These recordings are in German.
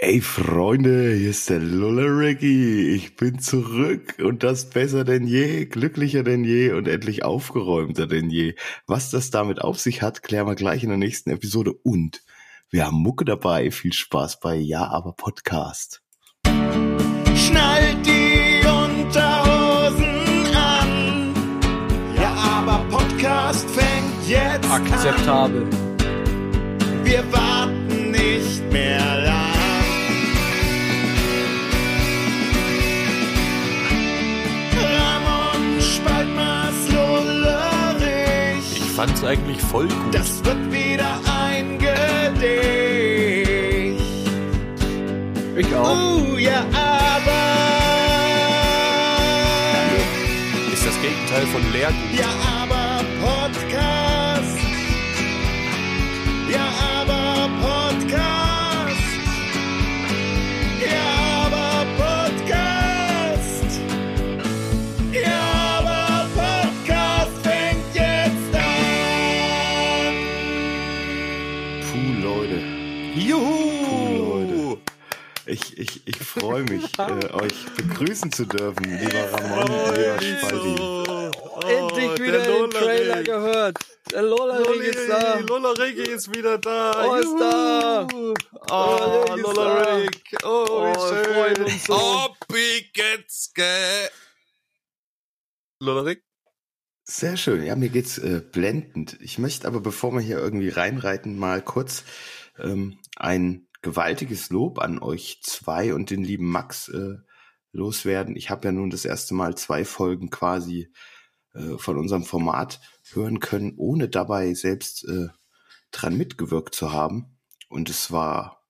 Ey Freunde, hier ist der Lulleriggy. Ich bin zurück und das besser denn je, glücklicher denn je und endlich aufgeräumter denn je. Was das damit auf sich hat, klären wir gleich in der nächsten Episode. Und wir haben Mucke dabei. Viel Spaß bei Ja, aber Podcast. Schnallt die Unterhosen an. Ja, aber Podcast fängt jetzt an. Akzeptabel. Wir warten fand's eigentlich voll gut. Das wird wieder ein Gedicht. ich auch. Oh ja, aber. Ist das Gegenteil von Leergut. Ja, aber Ich, ich, freue mich, äh, euch begrüßen zu dürfen, lieber Ramon, lieber Spalti. Endlich wieder den Trailer gehört. Der Lola-Ring ist da. Lollerigi ist wieder da. Oh, ist da. Oh, Lollerigi ist Lollerig. Oh, Oh, wir freuen schön. uns so. Oh, Pigetzke. Lollerig? Sehr schön. Ja, mir geht's äh, blendend. Ich möchte aber, bevor wir hier irgendwie reinreiten, mal kurz ähm, ein gewaltiges Lob an euch zwei und den lieben Max äh, loswerden. Ich habe ja nun das erste Mal zwei Folgen quasi äh, von unserem Format hören können, ohne dabei selbst äh, dran mitgewirkt zu haben. Und es war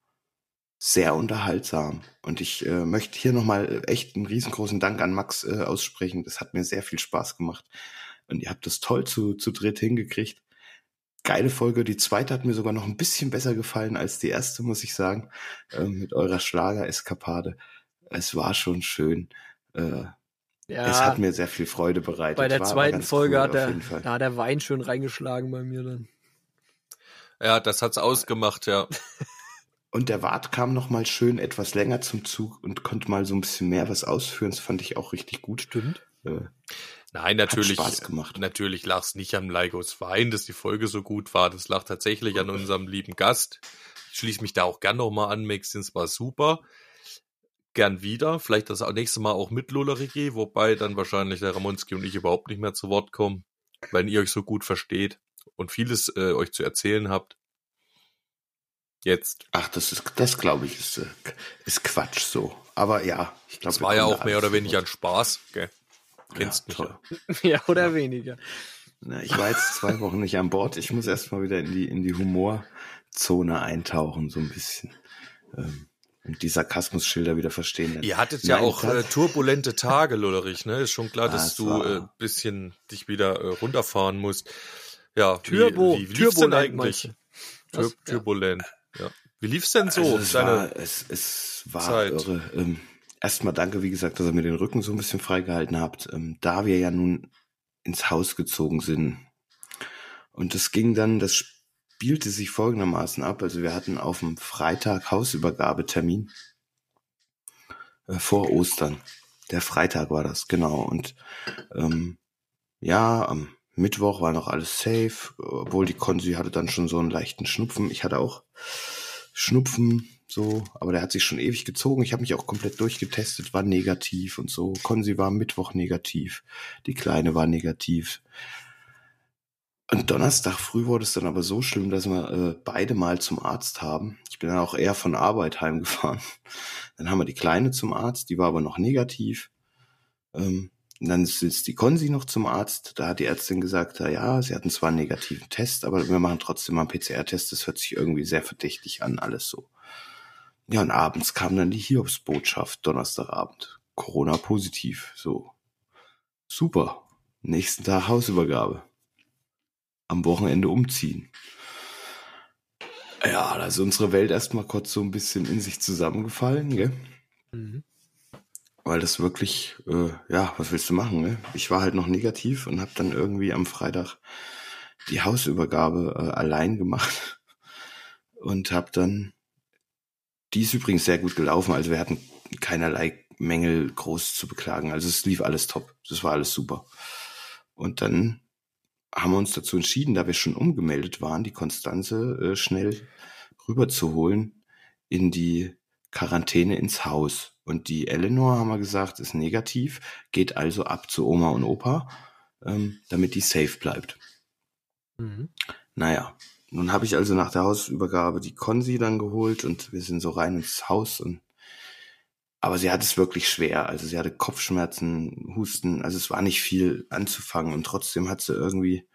sehr unterhaltsam. Und ich äh, möchte hier nochmal echt einen riesengroßen Dank an Max äh, aussprechen. Das hat mir sehr viel Spaß gemacht. Und ihr habt das toll zu, zu dritt hingekriegt. Geile Folge. Die zweite hat mir sogar noch ein bisschen besser gefallen als die erste, muss ich sagen. Ähm, mit eurer Schlager-Eskapade. Es war schon schön. Äh, Es hat mir sehr viel Freude bereitet. bei der War zweiten Folge cool hat der, da hat der Wein schön reingeschlagen bei mir dann. Ja, das hat's ausgemacht, ja. Und der Wart kam noch mal schön etwas länger zum Zug und konnte mal so ein bisschen mehr was ausführen. Das fand ich auch richtig gut. Stimmt. Äh, Nein, natürlich. Spaß gemacht. Natürlich lag es nicht am Leigos Wein, dass die Folge so gut war. Das lag tatsächlich an unserem lieben Gast. Ich schließe mich da auch gern nochmal an. Maxins war super. Gern wieder. Vielleicht das nächste Mal auch mit Lollerigi, wobei dann wahrscheinlich der Ramonski und ich überhaupt nicht mehr zu Wort kommen, wenn ihr euch so gut versteht und vieles äh, euch zu erzählen habt. Jetzt. ach, das ist, das glaube ich, ist, äh, ist Quatsch so. Aber ja, ich glaube. Das war ja auch mehr oder weniger ein Spaß. Gell? Kennst mich toll. ja. Ja, oder weniger. Na, ich war jetzt zwei Wochen nicht an Bord. Ich muss erst mal wieder in die, in die Humorzone eintauchen, so ein bisschen. Ähm, und die Sarkasmusschilder wieder verstehen. Ihr hattet ja Nein, auch tat- äh, turbulente Tage, Lollerich, ne? Ist schon klar, Ah, dass du war- äh, bisschen dich wieder äh, runterfahren musst. Ja, Turbo, wie, wie lief's denn turbulent meinst eigentlich? Tur Was? Ja. Turbulent, ja. Wie lief's denn so? Also es, war, es, es war Zeit. irre. Ähm, erstmal danke, wie gesagt, dass ihr mir den Rücken so ein bisschen freigehalten habt. Ähm, da wir ja nun ins Haus gezogen sind. Und das ging dann, das spielte sich folgendermaßen ab. Also wir hatten auf dem Freitag Hausübergabetermin äh, vor Ostern. Der Freitag war das, genau. Und ähm, ja, am Mittwoch war noch alles safe, obwohl die Konsi hatte dann schon so einen leichten Schnupfen. Ich hatte auch Schnupfen, so, aber der hat sich schon ewig gezogen. Ich habe mich auch komplett durchgetestet, war negativ und so. Konsi war Mittwoch negativ, die Kleine war negativ. Und Donnerstag früh wurde es dann aber so schlimm, dass wir äh, beide mal zum Arzt haben. Ich bin dann auch eher von Arbeit heimgefahren. Dann haben wir die Kleine zum Arzt, die war aber noch negativ. Ähm, und dann ist die Konsi noch zum Arzt. Da hat die Ärztin gesagt, ja, sie hatten zwar einen negativen Test, aber wir machen trotzdem mal einen PCR-Test. Das hört sich irgendwie sehr verdächtig an, alles so. Ja, und abends kam dann die Hiobsbotschaft, Donnerstagabend. Corona positiv, so. Super. Nächsten Tag Hausübergabe. Am Wochenende umziehen. Ja, da ist unsere Welt erstmal kurz so ein bisschen in sich zusammengefallen, gell? Mhm. Weil das wirklich, äh, ja, was willst du machen, ne? Ich war halt noch negativ und habe dann irgendwie am Freitag die Hausübergabe äh, allein gemacht und habe dann die ist übrigens sehr gut gelaufen. Also wir hatten keinerlei Mängel groß zu beklagen. Also es lief alles top. Das war alles super. Und dann haben wir uns dazu entschieden, da wir schon umgemeldet waren, die Konstanze äh, schnell rüberzuholen in die Quarantäne ins Haus. Und die Eleanor, haben wir gesagt, ist negativ, geht also ab zu Oma und Opa, ähm, damit die safe bleibt. Mhm. Naja, nun habe ich also nach der Hausübergabe die Konsi dann geholt und wir sind so rein ins Haus und aber sie hat es wirklich schwer. Also sie hatte Kopfschmerzen, Husten, also es war nicht viel anzufangen und trotzdem hat sie irgendwie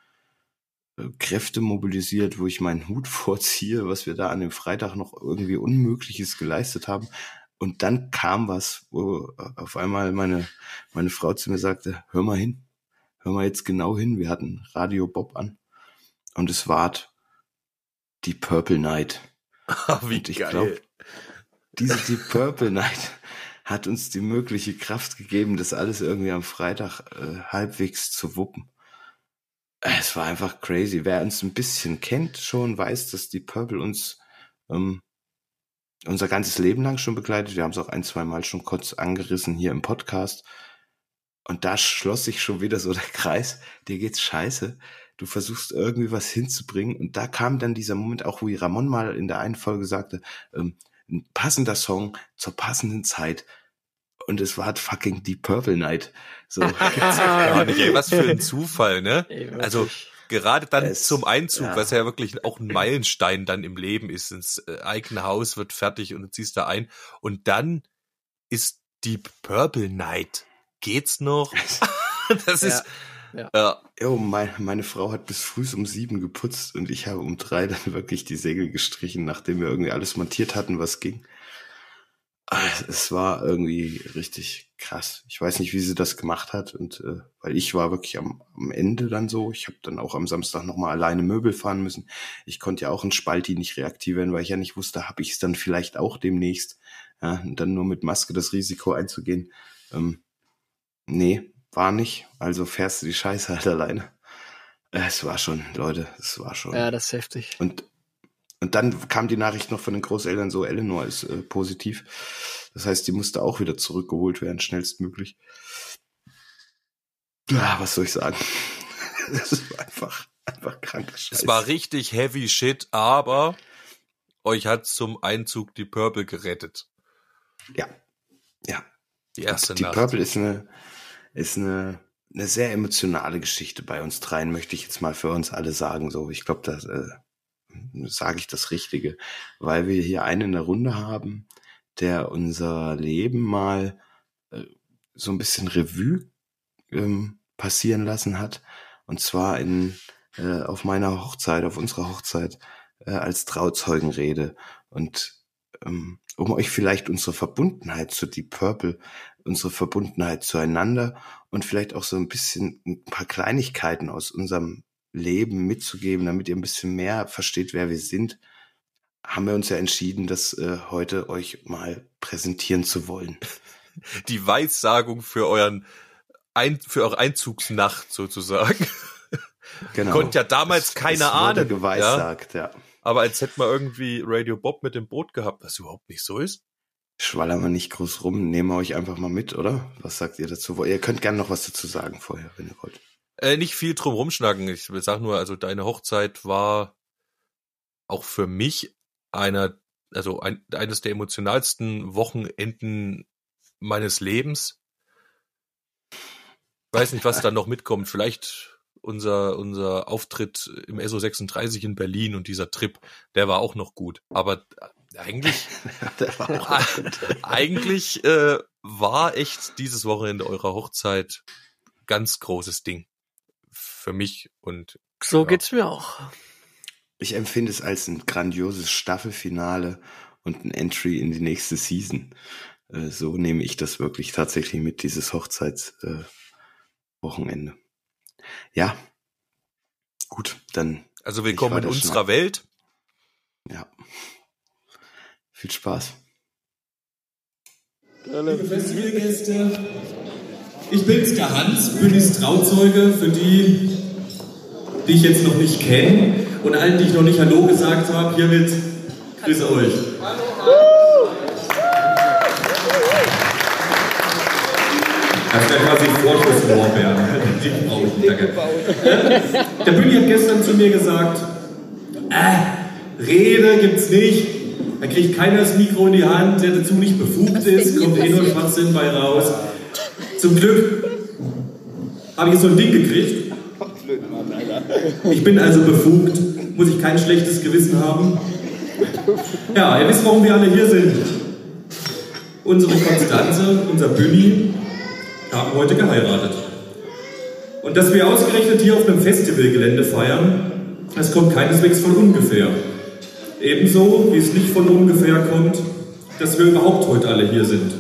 äh, Kräfte mobilisiert, wo ich meinen Hut vorziehe, was wir da an dem Freitag noch irgendwie Unmögliches geleistet haben. Und dann kam was, wo auf einmal meine, meine Frau zu mir sagte, hör mal hin, hör mal jetzt genau hin. Wir hatten Radio Bob an und es war die Purple Night. Wie Und ich geil. glaub, diese die Purple Night hat uns die mögliche Kraft gegeben, das alles irgendwie am Freitag äh, halbwegs zu wuppen. Es war einfach crazy. Wer uns ein bisschen kennt schon, weiß, dass die Purple uns ähm, unser ganzes Leben lang schon begleitet. Wir haben es auch ein, zwei Mal schon kurz angerissen hier im Podcast. Und da schloss sich schon wieder so der Kreis. Dir geht's scheiße. Du versuchst irgendwie was hinzubringen. Und da kam dann dieser Moment auch, wo Ramon mal in der einen Folge sagte, ähm, ein passender Song zur passenden Zeit. Und es war fucking die Purple Night. So. Ja, nicht, ey, was für ein Zufall, ne? Also gerade dann Es- zum Einzug, ja. was ja wirklich auch ein Meilenstein dann im Leben ist, ins äh, eigene Haus wird fertig und du ziehst da ein und dann ist Deep Purple Night. Geht's noch? das ist Ja. ja. Jo, mein, meine Frau hat bis früh um sieben geputzt und ich habe um drei dann wirklich die Segel gestrichen, nachdem wir irgendwie alles montiert hatten, was ging. Ah, Es war irgendwie richtig krass. Ich weiß nicht, wie sie das gemacht hat und äh, weil ich war wirklich am, am Ende dann so. Ich habe dann auch am Samstag nochmal alleine Möbel fahren müssen. Ich konnte ja auch einen Spalti nicht reaktivieren, weil ich ja nicht wusste, habe ich es dann vielleicht auch demnächst. Ja, und dann nur mit Maske das Risiko einzugehen. Ähm, nee, war nicht. Also fährst du die Scheiße halt alleine. Äh, Es war schon, Leute, es war schon. ja, das ist heftig. Und, und dann kam die Nachricht noch von den Großeltern so, Eleanor ist äh, positiv. Das heißt, die musste auch wieder zurückgeholt werden, schnellstmöglich. Ja, was soll ich sagen? Das war einfach, einfach kranker Scheiß. Es war richtig heavy shit, aber euch hat zum Einzug die Purple gerettet. ja, ja. Die erste die Nacht. Purple ist eine, ist eine, eine sehr emotionale Geschichte bei uns dreien, möchte ich jetzt mal für uns alle sagen. So, ich glaube, da äh, sage ich das Richtige, weil wir hier einen in der Runde haben, der unser Leben mal äh, so ein bisschen Revue ähm, passieren lassen hat. Und zwar in äh, auf meiner Hochzeit, auf unserer Hochzeit äh, als Trauzeugenrede. Und ähm, um euch vielleicht unsere Verbundenheit zu Deep Purple, unsere Verbundenheit zueinander und vielleicht auch so ein bisschen ein paar Kleinigkeiten aus unserem Leben mitzugeben, damit ihr ein bisschen mehr versteht, wer wir sind, haben wir uns ja entschieden, das äh, heute euch mal präsentieren zu wollen. Die Weissagung für euren ein, für eure Einzugsnacht sozusagen. Genau. Konnte ja damals Es- keiner es wurde ahnen, geweissagt, ja. Aber als hätte man irgendwie Radio Bob mit dem Boot gehabt, was überhaupt nicht so ist. Schwallern wir nicht groß rum, nehmen wir euch einfach mal mit, oder? Was sagt ihr dazu? Ihr könnt gerne noch was dazu sagen vorher, wenn ihr wollt. Äh, nicht viel drum rumschnacken. Ich sag nur, also deine Hochzeit war auch für mich einer, also ein, eines der emotionalsten Wochenenden meines Lebens. Weiß nicht, was da noch mitkommt. Vielleicht unser, unser Auftritt im SO36 in Berlin und dieser Trip, der war auch noch gut. Aber eigentlich, war eigentlich äh, war echt dieses Wochenende eurer Hochzeit ganz großes Ding. Für mich und So Ja. geht's mir auch. Ich empfinde es als ein grandioses Staffelfinale und ein Entry in die nächste Season. Äh, So nehme ich das wirklich tatsächlich mit, dieses Hochzeitswochenende. Äh, Wochenende. ja, gut, dann Also willkommen in unserer. Welt. ja. Viel Spaß. Liebe Festivalgäste, ich bin der Hans, Bündis Trauzeuge, für die, die ich jetzt noch nicht kenne und allen, die ich noch nicht Hallo gesagt habe, hiermit grüße euch. Hallo, hallo. Das wäre quasi Vorschusslorbeeren. Die brauche ich danke. Der Bündi hat gestern zu mir gesagt, äh, Rede gibt's nicht, da kriegt keiner das Mikro in die Hand, der dazu nicht befugt ist, kommt eh nur Schwachsinn bei raus. Zum Glück habe ich so ein Ding gekriegt. Ich bin also befugt, muss ich kein schlechtes Gewissen haben. Ja, ihr wisst, warum wir alle hier sind. Unsere Konstanze, unser Bühni, haben heute geheiratet. Und dass wir ausgerechnet hier auf einem Festivalgelände feiern, das kommt keineswegs von ungefähr. Ebenso wie es nicht von ungefähr kommt, dass wir überhaupt heute alle hier sind.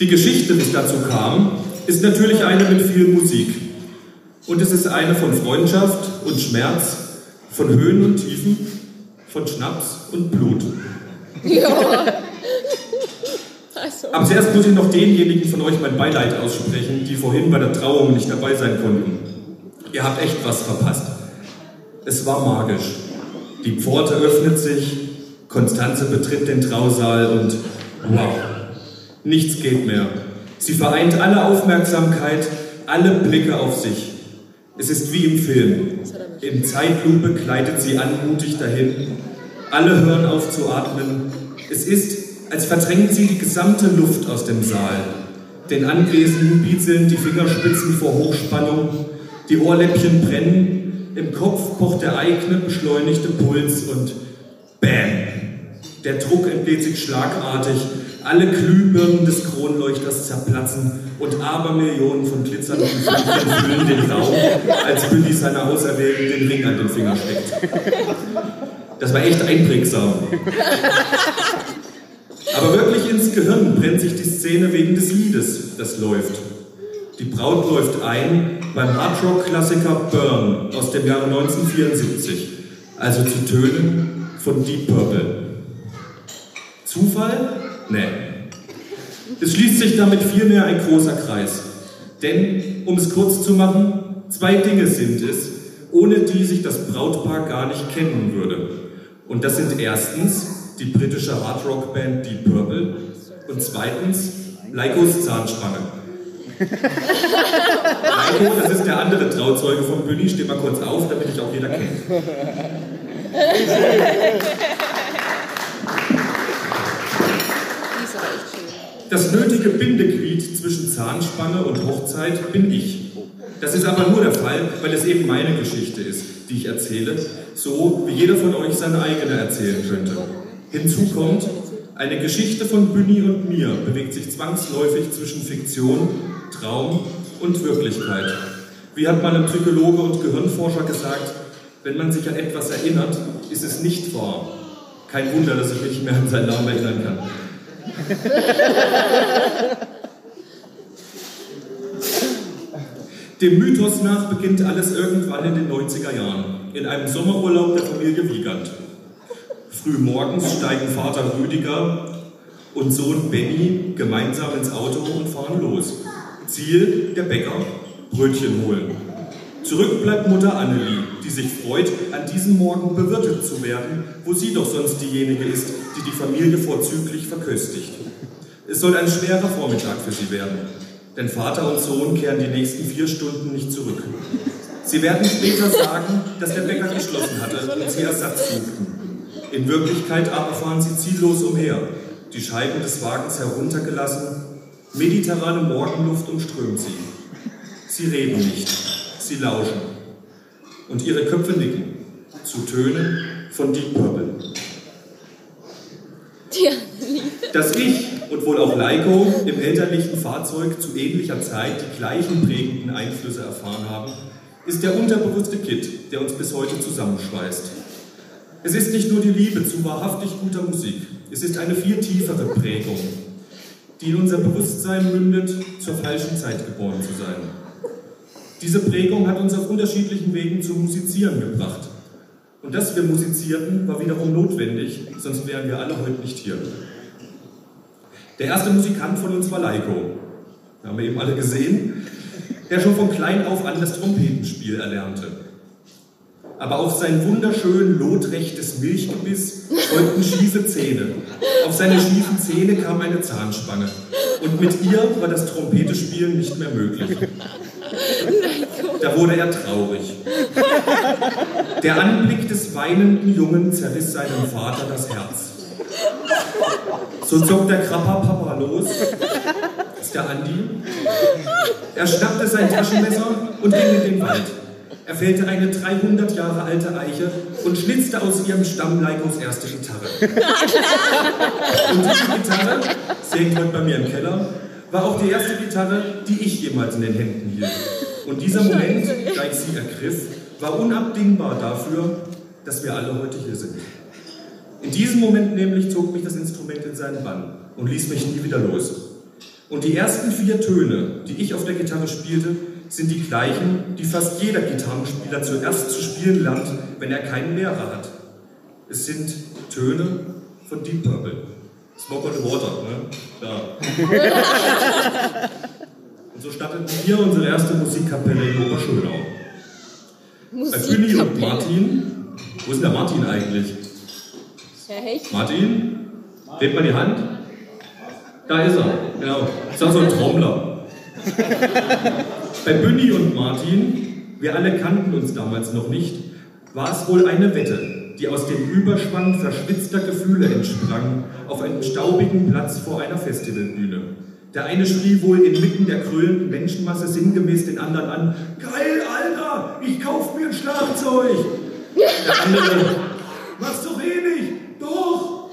Die Geschichte, es dazu kam, ist natürlich eine mit viel Musik. Und es ist eine von Freundschaft und Schmerz, von Höhen und Tiefen, von Schnaps und Blut. Ja. Also, Aber zuerst muss ich noch denjenigen von euch mein Beileid aussprechen, die vorhin bei der Trauung nicht dabei sein konnten. Ihr habt echt was verpasst. Es war magisch. Die Pforte öffnet sich, Konstanze betritt den Trausaal und wow, nichts geht mehr. Sie vereint alle Aufmerksamkeit, alle Blicke auf sich. Es ist wie im Film. In Zeitlupe gleitet sie anmutig dahin. Alle hören auf zu atmen. Es ist, als verdrängt sie die gesamte Luft aus dem Saal. Den Anwesenden bieseln die Fingerspitzen vor Hochspannung, die Ohrläppchen brennen, im Kopf pocht der eigene beschleunigte Puls und BÄM! Der Druck entlädt sich schlagartig, alle Glühbirnen des Kronleuchters zerplatzen und Abermillionen von glitzernden Fliegen füllen den Raum, als Billy seiner Auserwählten den Ring an den Finger steckt. Das war echt einprägsam. Aber wirklich ins Gehirn brennt sich die Szene wegen des Liedes, das läuft. Die Braut läuft ein beim Hardrock-Klassiker Burn aus dem Jahre 1974, also zu Tönen von Deep Purple. Zufall? Nee. Es schließt sich damit vielmehr ein großer Kreis. Denn, um es kurz zu machen, zwei Dinge sind es, ohne die sich das Brautpaar gar nicht kennen würde. Und das sind erstens die britische Hardrock-Band Deep Purple und zweitens Leikos Zahnspange. Leiko, das ist der andere Trauzeuge vom Bühni, steh mal kurz auf, damit ich auch jeder schön. Das nötige Bindeglied zwischen Zahnspange und Hochzeit bin ich. Das ist aber nur der Fall, weil es eben meine Geschichte ist, die ich erzähle, so wie jeder von euch seine eigene erzählen könnte. Hinzu kommt, eine Geschichte von Günni und mir bewegt sich zwangsläufig zwischen Fiktion, Traum und Wirklichkeit. Wie hat mal ein Psychologe und Gehirnforscher gesagt, wenn man sich an etwas erinnert, ist es nicht wahr. Kein Wunder, dass ich mich nicht mehr an seinen Namen erinnern kann. Dem Mythos nach beginnt alles irgendwann in den 90er Jahren, in einem Sommerurlaub der Familie Wiegand. Frühmorgens steigen Vater Rüdiger und Sohn Benny gemeinsam ins Auto und fahren los. Ziel der Bäcker, Brötchen holen. Zurück bleibt Mutter Annelie, die sich freut, an diesem Morgen bewirtet zu werden, wo sie doch sonst diejenige ist, die die Familie vorzüglich verköstigt. Es soll ein schwerer Vormittag für sie werden, denn Vater und Sohn kehren die nächsten vier Stunden nicht zurück. Sie werden später sagen, dass der Bäcker geschlossen hatte und sie Ersatz suchten. In Wirklichkeit aber fahren sie ziellos umher, die Scheiben des Wagens heruntergelassen, mediterrane Morgenluft umströmt sie. Sie reden nicht, sie lauschen. Und ihre Köpfe nicken zu Tönen von Deep Purple. Dass ich und wohl auch Leiko im elterlichen Fahrzeug zu ähnlicher Zeit die gleichen prägenden Einflüsse erfahren haben, ist der unterbewusste Kit, der uns bis heute zusammenschweißt. Es ist nicht nur die Liebe zu wahrhaftig guter Musik, es ist eine viel tiefere Prägung, die in unser Bewusstsein mündet, zur falschen Zeit geboren zu sein. Diese Prägung hat uns auf unterschiedlichen Wegen zum Musizieren gebracht. Und dass wir musizierten, war wiederum notwendig, sonst wären wir alle heute nicht hier. Der erste Musikant von uns war Leiko. Haben wir eben alle gesehen, der schon von klein auf an das Trompetenspiel erlernte. Aber auf sein wunderschön lotrechtes Milchgebiss folgten schiefe Zähne. Auf seine schiefen Zähne kam eine Zahnspange. Und mit ihr war das Trompetespielen nicht mehr möglich. Da wurde er traurig. Der Anblick des weinenden Jungen zerriss seinem Vater das Herz. So zog der Krapper Papa los. Das ist der Andi. Er schnappte sein Taschenmesser und ging in den Wald. Er fällte eine 300 Jahre alte Eiche und schnitzte aus ihrem Stamm Leikos erste Gitarre. Und diese Gitarre, sie hängt heute bei mir im Keller, war auch die erste Gitarre, die ich jemals in den Händen hielt. Und dieser Moment, da ich sie ergriff, war unabdingbar dafür, dass wir alle heute hier sind. In diesem Moment nämlich zog mich das Instrument in seinen Bann und ließ mich nie wieder los. Und die ersten vier Töne, die ich auf der Gitarre spielte, sind die gleichen, die fast jeder Gitarrenspieler zuerst zu spielen lernt, wenn er keinen Lehrer hat. Es sind Töne von Deep Purple. Smoke on the Water, ne? Klar. Und so starteten wir unsere erste Musikkapelle in Oberschönau. Bei Bühni und Martin. Wo ist denn der Martin eigentlich? Herr Hecht. Martin? Hebt mal die Hand. Da ist er, genau. Ist auch so ein Trommler. Bei Bünni und Martin, wir alle kannten uns damals noch nicht, war es wohl eine Wette, die aus dem Überschwang verschwitzter Gefühle entsprang, auf einem staubigen Platz vor einer Festivalbühne. Der eine schrie wohl inmitten der kröllenden Menschenmasse sinngemäß den anderen an: Geil, Alter, ich kauf mir ein Schlagzeug! Der andere: Machst doch eh nicht! Doch!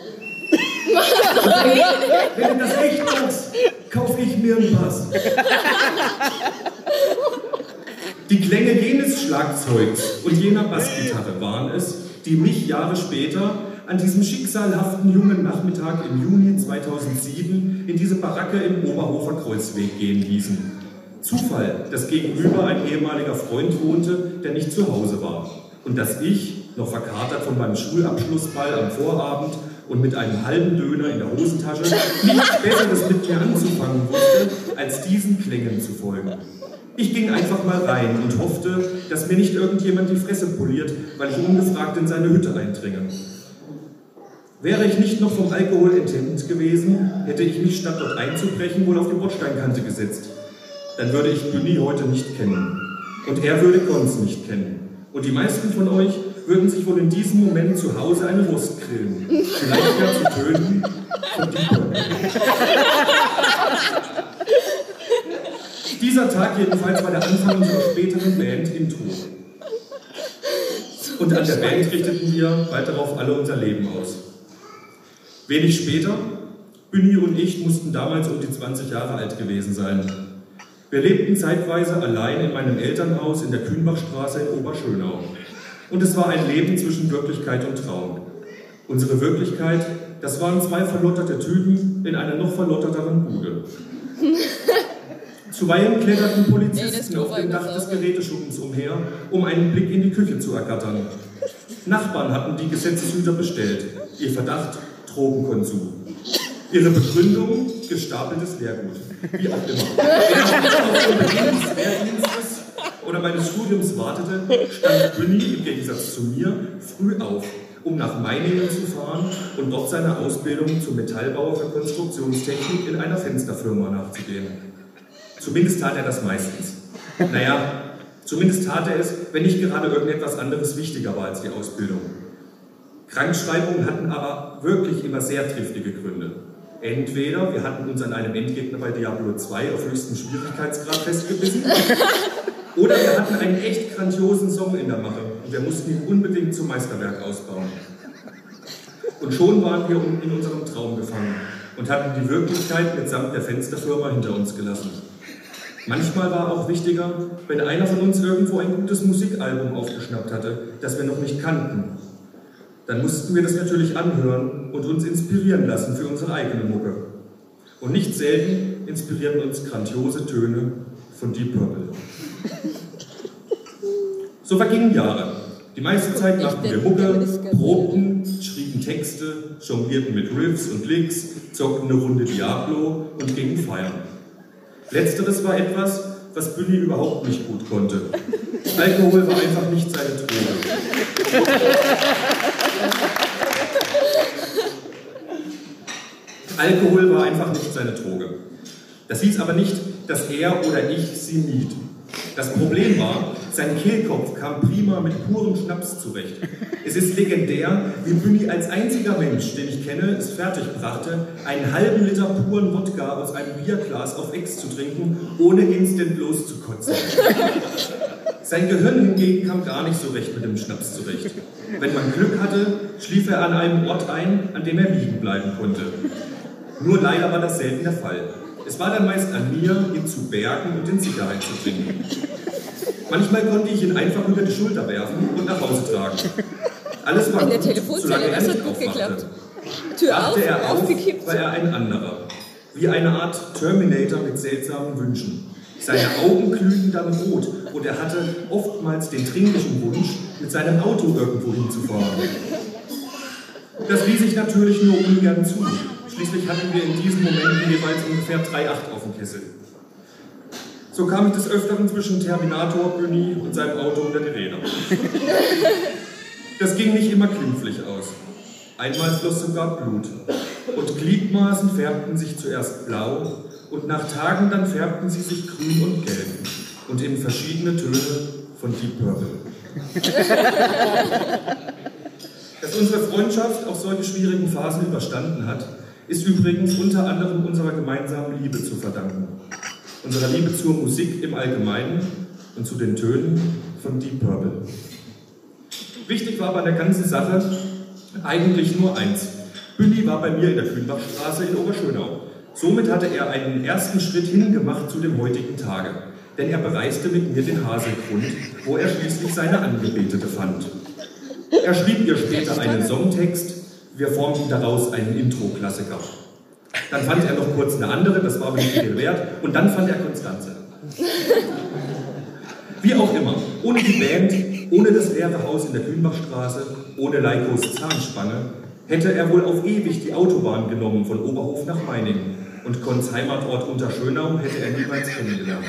Wenn du das echt machst, kauf ich mir einen Pass. Die Klänge jenes Schlagzeugs und jener Bassgitarre waren es, die mich Jahre später an diesem schicksalhaften jungen Nachmittag im Juni 2007 in diese Baracke im Oberhofer Kreuzweg gehen ließen. Zufall, dass gegenüber ein ehemaliger Freund wohnte, der nicht zu Hause war. Und dass ich, noch verkatert von meinem Schulabschlussball am Vorabend und mit einem halben Döner in der Hosentasche, nichts Besseres mit mir anzufangen wusste, als diesen Klängen zu folgen. Ich ging einfach mal rein und hoffte, dass mir nicht irgendjemand die Fresse poliert, weil ich ungefragt in seine Hütte eindringe. Wäre ich nicht noch vom Alkohol enthemmt gewesen, hätte ich mich statt dort einzubrechen wohl auf die Bordsteinkante gesetzt. Dann würde ich Günni heute nicht kennen. Und er würde Gons nicht kennen. Und die meisten von euch würden sich wohl in diesem Moment zu Hause eine Wurst grillen. Vielleicht ja zu töten. Dieser Tag jedenfalls war der Anfang unserer späteren Band Intro. Und an der Band richteten wir bald darauf alle unser Leben aus. Wenig später, Günni und ich mussten damals um die 20 Jahre alt gewesen sein. Wir lebten zeitweise allein in meinem Elternhaus in der Kühnbachstraße in Oberschönau. Und es war ein Leben zwischen Wirklichkeit und Traum. Unsere Wirklichkeit, das waren zwei verlotterte Typen in einer noch verlotterteren Bude. Zuweilen kletterten Polizisten auf dem Dach des Geräteschuppens umher, um einen Blick in die Küche zu ergattern. Nachbarn hatten die Gesetzeshüter bestellt. Ihr Verdacht, Drogenkonsum. Ihre Begründung, gestapeltes Lehrgut. Wie auch immer. Während ich auf den Beginn des Wehrdienstes oder meines Studiums wartete, stand Günni im Gegensatz zu mir früh auf, um nach Meiningen zu fahren und dort seiner Ausbildung zum Metallbauer für Konstruktionstechnik in einer Fensterfirma nachzugehen. Zumindest tat er das meistens. Naja, zumindest tat er es, wenn nicht gerade irgendetwas anderes wichtiger war als die Ausbildung. Krankschreibungen hatten aber wirklich immer sehr triftige Gründe. Entweder wir hatten uns an einem Endgegner bei Diablo 2 auf höchstem Schwierigkeitsgrad festgebissen, oder wir hatten einen echt grandiosen Song in der Mache und wir mussten ihn unbedingt zum Meisterwerk ausbauen. Und schon waren wir in unserem Traum gefangen und hatten die Wirklichkeit mitsamt der Fensterfirma hinter uns gelassen. Manchmal war auch wichtiger, wenn einer von uns irgendwo ein gutes Musikalbum aufgeschnappt hatte, das wir noch nicht kannten. Dann mussten wir das natürlich anhören und uns inspirieren lassen für unsere eigene Mucke. Und nicht selten inspirierten uns grandiose Töne von Deep Purple. So vergingen Jahre. Die meiste Zeit machten wir Mucke, probten, schrieben Texte, jonglierten mit Riffs und Licks, zockten eine Runde Diablo und gingen feiern. Letzteres war etwas, was Billy überhaupt nicht gut konnte. Alkohol war einfach nicht seine Droge. Alkohol war einfach nicht seine Droge. Das hieß aber nicht, dass er oder ich sie mied. Das Problem war, sein Kehlkopf kam prima mit purem Schnaps zurecht. Es ist legendär, wie Büni als einziger Mensch, den ich kenne, es fertigbrachte, einen halben Liter puren Wodka aus einem Bierglas auf Ex zu trinken, ohne instant loszukotzen. Sein Gehirn hingegen kam gar nicht so recht mit dem Schnaps zurecht. Wenn man Glück hatte, schlief er an einem Ort ein, an dem er liegen bleiben konnte. Nur leider war das selten der Fall. Es war dann meist an mir, ihn zu bergen und in Sicherheit zu bringen. Manchmal konnte ich ihn einfach über die Schulter werfen und nach Hause tragen. Alles war In der Telefonzelle, er das hat gut geklappt. Tür auf, er auf, aufgekippt. war er ein anderer. Wie eine Art Terminator mit seltsamen Wünschen. Seine Augen glühten dann rot und er hatte oftmals den dringlichen Wunsch, mit seinem Auto irgendwo hinzufahren. Das ließ ich natürlich nur ungern zu. Schließlich hatten wir in diesen Momenten jeweils ungefähr 3,8 auf dem Kessel. So kam ich des Öfteren zwischen Terminator, Büni und seinem Auto unter die Räder. Das ging nicht immer glimpflich aus. Einmal floss sogar Blut. Und Gliedmaßen färbten sich zuerst blau und nach Tagen dann färbten sie sich grün und gelb und in verschiedene Töne von Deep Purple. Dass unsere Freundschaft auch solche schwierigen Phasen überstanden hat, ist übrigens unter anderem unserer gemeinsamen Liebe zu verdanken. Unserer Liebe zur Musik im Allgemeinen und zu den Tönen von Deep Purple. Wichtig war bei der ganzen Sache eigentlich nur eins. Billy war bei mir in der Kühnbachstraße in Oberschönau. Somit hatte er einen ersten Schritt hingemacht zu dem heutigen Tage. Denn er bereiste mit mir den Haselgrund, wo er schließlich seine Angebetete fand. Er schrieb ihr später einen Songtext, wir formten daraus einen Intro-Klassiker. Dann fand er noch kurz eine andere, das war aber nicht viel wert, und dann fand er Konstanze. Wie auch immer, ohne die Band, ohne das leere Haus in der Kühnbachstraße, ohne Leikos Zahnspange, hätte er wohl auf ewig die Autobahn genommen von Oberhof nach Meiningen und Kons Heimatort Unterschönau hätte er niemals kennengelernt.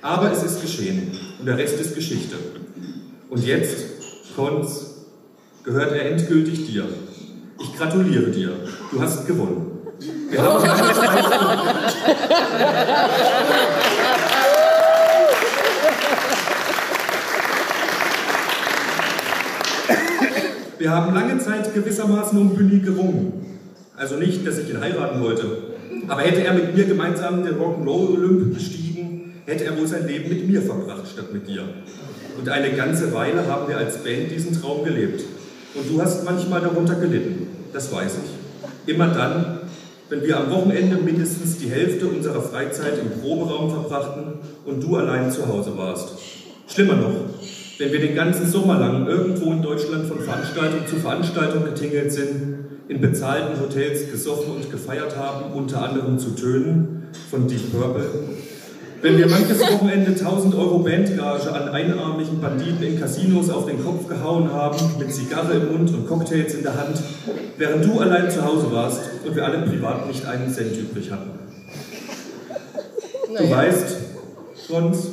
Aber es ist geschehen und der Rest ist Geschichte. Und jetzt, Kons, gehört er endgültig dir. Ich gratuliere dir. Du hast gewonnen. Wir haben lange Zeit Wir haben lange Zeit gewissermaßen um Bühni gerungen. Also nicht, dass ich ihn heiraten wollte. Aber hätte er mit mir gemeinsam den Rock'n'Roll Olymp bestiegen, hätte er wohl sein Leben mit mir verbracht statt mit dir. Und eine ganze Weile haben wir als Band diesen Traum gelebt. Und du hast manchmal darunter gelitten. Das weiß ich. Immer dann, wenn wir am Wochenende mindestens die Hälfte unserer Freizeit im Proberaum verbrachten und du allein zu Hause warst. Schlimmer noch, wenn wir den ganzen Sommer lang irgendwo in Deutschland von Veranstaltung zu Veranstaltung getingelt sind, in bezahlten Hotels gesoffen und gefeiert haben, unter anderem zu Tönen von Deep Purple. Wenn wir manches Wochenende 1000 Euro Bandgage an einarmigen Banditen in Casinos auf den Kopf gehauen haben, mit Zigarre im Mund und Cocktails in der Hand, während du allein zu Hause warst und wir alle privat nicht einen Cent übrig hatten. Du weißt, Franz,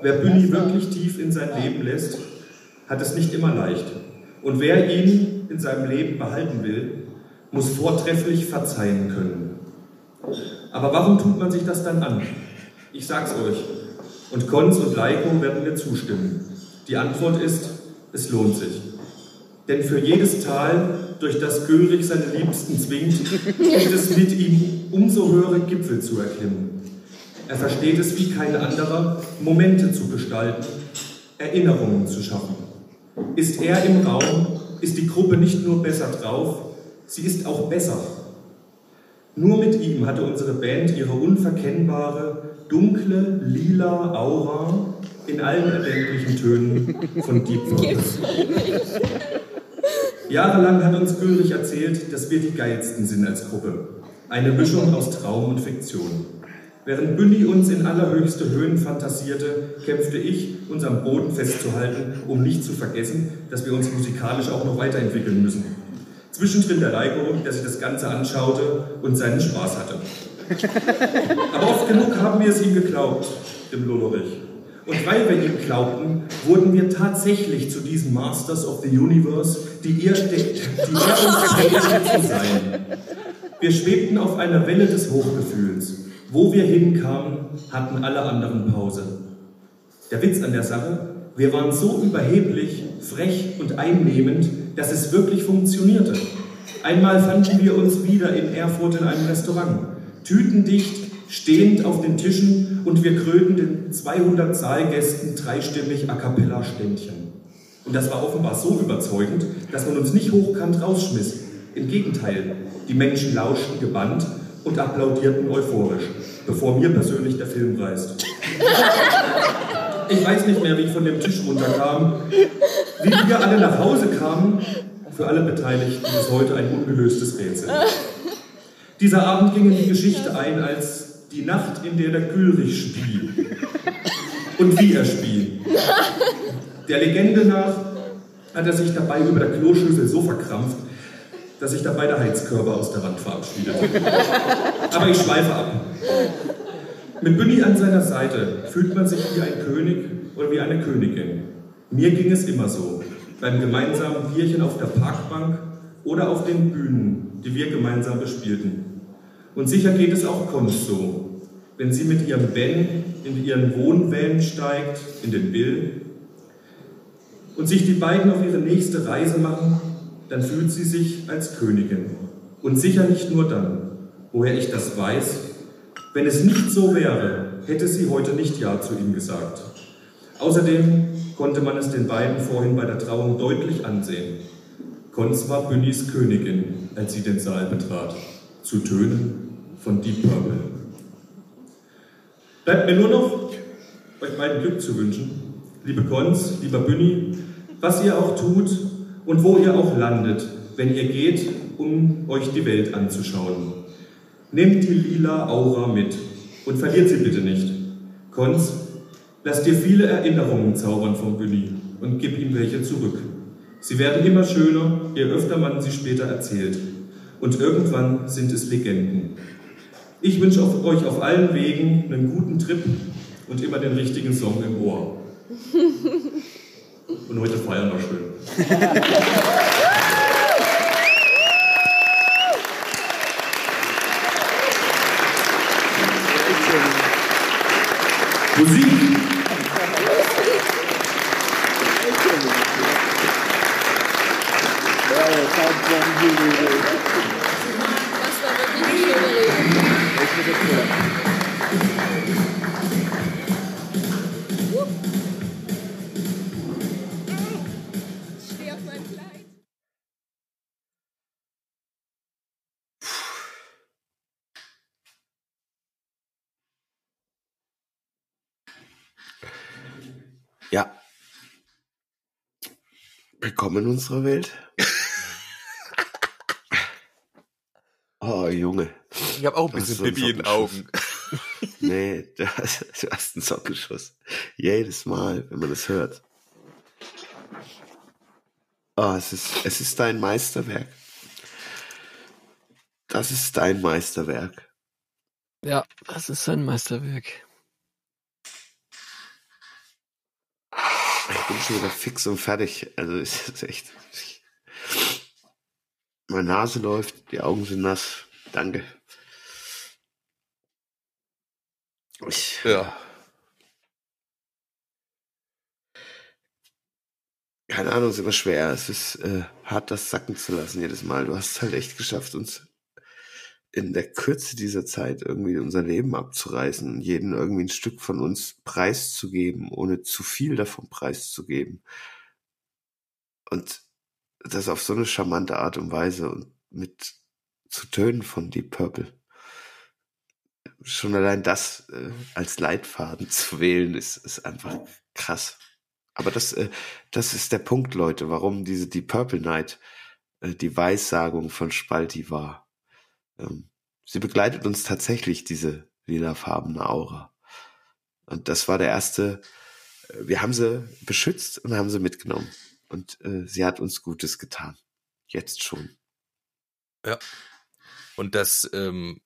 wer Bühni wirklich tief in sein Leben lässt, hat es nicht immer leicht. Und wer ihn in seinem Leben behalten will, muss vortrefflich verzeihen können. Aber warum tut man sich das dann an? Ich sag's euch. Und Konz und Leiko werden mir zustimmen. Die Antwort ist, es lohnt sich. Denn für jedes Tal, durch das Gülrich seine Liebsten zwingt, gibt es mit ihm umso höhere Gipfel zu erklimmen. Er versteht es wie kein anderer, Momente zu gestalten, Erinnerungen zu schaffen. Ist er im Raum, ist die Gruppe nicht nur besser drauf, sie ist auch besser. Nur mit ihm hatte unsere Band ihre unverkennbare, dunkle, lila Aura in allen erdenklichen Tönen von Deep Purple. Jahrelang hat uns Gülrich erzählt, dass wir die geilsten sind als Gruppe. Eine Mischung aus Traum und Fiktion. Während Bünni uns in allerhöchste Höhen fantasierte, kämpfte ich, uns am Boden festzuhalten, um nicht zu vergessen, dass wir uns musikalisch auch noch weiterentwickeln müssen. Zwischendrin der Leiko, der sich das Ganze anschaute und seinen Spaß hatte. Aber oft genug haben wir es ihm geglaubt, dem Lolorich. Und weil wir ihm glaubten, wurden wir tatsächlich zu diesen Masters of the Universe, die er, die er uns bestätigte zu sein. Wir schwebten auf einer Welle des Hochgefühls. Wo wir hinkamen, hatten alle anderen Pause. Der Witz an der Sache, wir waren so überheblich, frech und einnehmend, dass es wirklich funktionierte. Einmal fanden wir uns wieder in Erfurt in einem Restaurant, tütendicht, stehend auf den Tischen und wir krönten den 200 Saalgästen dreistimmig a cappella Ständchen. Und das war offenbar so überzeugend, dass man uns nicht hochkant rausschmiss. Im Gegenteil, die Menschen lauschten gebannt und applaudierten euphorisch, bevor mir persönlich der Film reißt. Ich weiß nicht mehr, wie ich von dem Tisch runterkam. Wie wir alle nach Hause kamen, für alle Beteiligten ist heute ein ungelöstes Rätsel. Dieser Abend ging in die Geschichte ein als die Nacht, in der der Gülrich spie. Und wie er spie. Der Legende nach hat er sich dabei über der Kloschüssel so verkrampft, dass sich dabei der Heizkörper aus der Wand verabschiedet. Aber ich schweife ab. Mit Günni an seiner Seite fühlt man sich wie ein König oder wie eine Königin. Mir ging es immer so. Beim gemeinsamen Bierchen auf der Parkbank oder auf den Bühnen, die wir gemeinsam bespielten. Und sicher geht es auch Konst so. Wenn sie mit ihrem Ben in ihren Wohnwellen steigt, in den Bill, und sich die beiden auf ihre nächste Reise machen, dann fühlt sie sich als Königin. Und sicher nicht nur dann. Woher ich das weiß, wenn es nicht so wäre, hätte sie heute nicht Ja zu ihm gesagt. Außerdem konnte man es den beiden vorhin bei der Trauung deutlich ansehen. Konz war Bünnys Königin, als sie den Saal betrat, zu Tönen von Deep Purple. Bleibt mir nur noch, euch beiden Glück zu wünschen. Liebe Konz, lieber Bünni, was ihr auch tut und wo ihr auch landet, wenn ihr geht, um euch die Welt anzuschauen. Nehmt die lila Aura mit und verliert sie bitte nicht. Konz, lass dir viele Erinnerungen zaubern vom Bünni und gib ihm welche zurück. Sie werden immer schöner, je öfter man sie später erzählt. Und irgendwann sind es Legenden. Ich wünsche euch auf allen Wegen einen guten Trip und immer den richtigen Song im Ohr. Und heute feiern wir schön. Willkommen in unserer Welt. Oh, Junge. Ich habe auch ein bisschen Pipi in den. Augen. Nee, du hast, du hast einen Sockenschuss. Jedes Mal, wenn man das hört. Oh, es ist, es ist dein Meisterwerk. Das ist dein Meisterwerk. Ja, das ist ein Meisterwerk. Bin schon wieder fix und fertig. Also es ist echt. Meine Nase läuft, die Augen sind nass. Danke. Ich, Ja. keine Ahnung, ist immer schwer. Es ist äh, hart, das sacken zu lassen jedes Mal. Du hast es halt echt geschafft, uns in der Kürze dieser Zeit irgendwie unser Leben abzureißen und jeden irgendwie ein Stück von uns preiszugeben, ohne zu viel davon preiszugeben. Und das auf so eine charmante Art und Weise und mit zu Tönen von Deep Purple. Schon allein das äh, als Leitfaden zu wählen, ist, ist einfach krass. Aber das, äh, das ist der Punkt, Leute, warum diese Deep Purple Night äh, die Weissagung von Spalti war. Ähm, sie begleitet uns tatsächlich, diese lilafarbene Aura. Und das war der erste, äh, wir haben sie beschützt und haben sie mitgenommen. Und äh, sie hat uns Gutes getan. Jetzt schon. Und das ähm,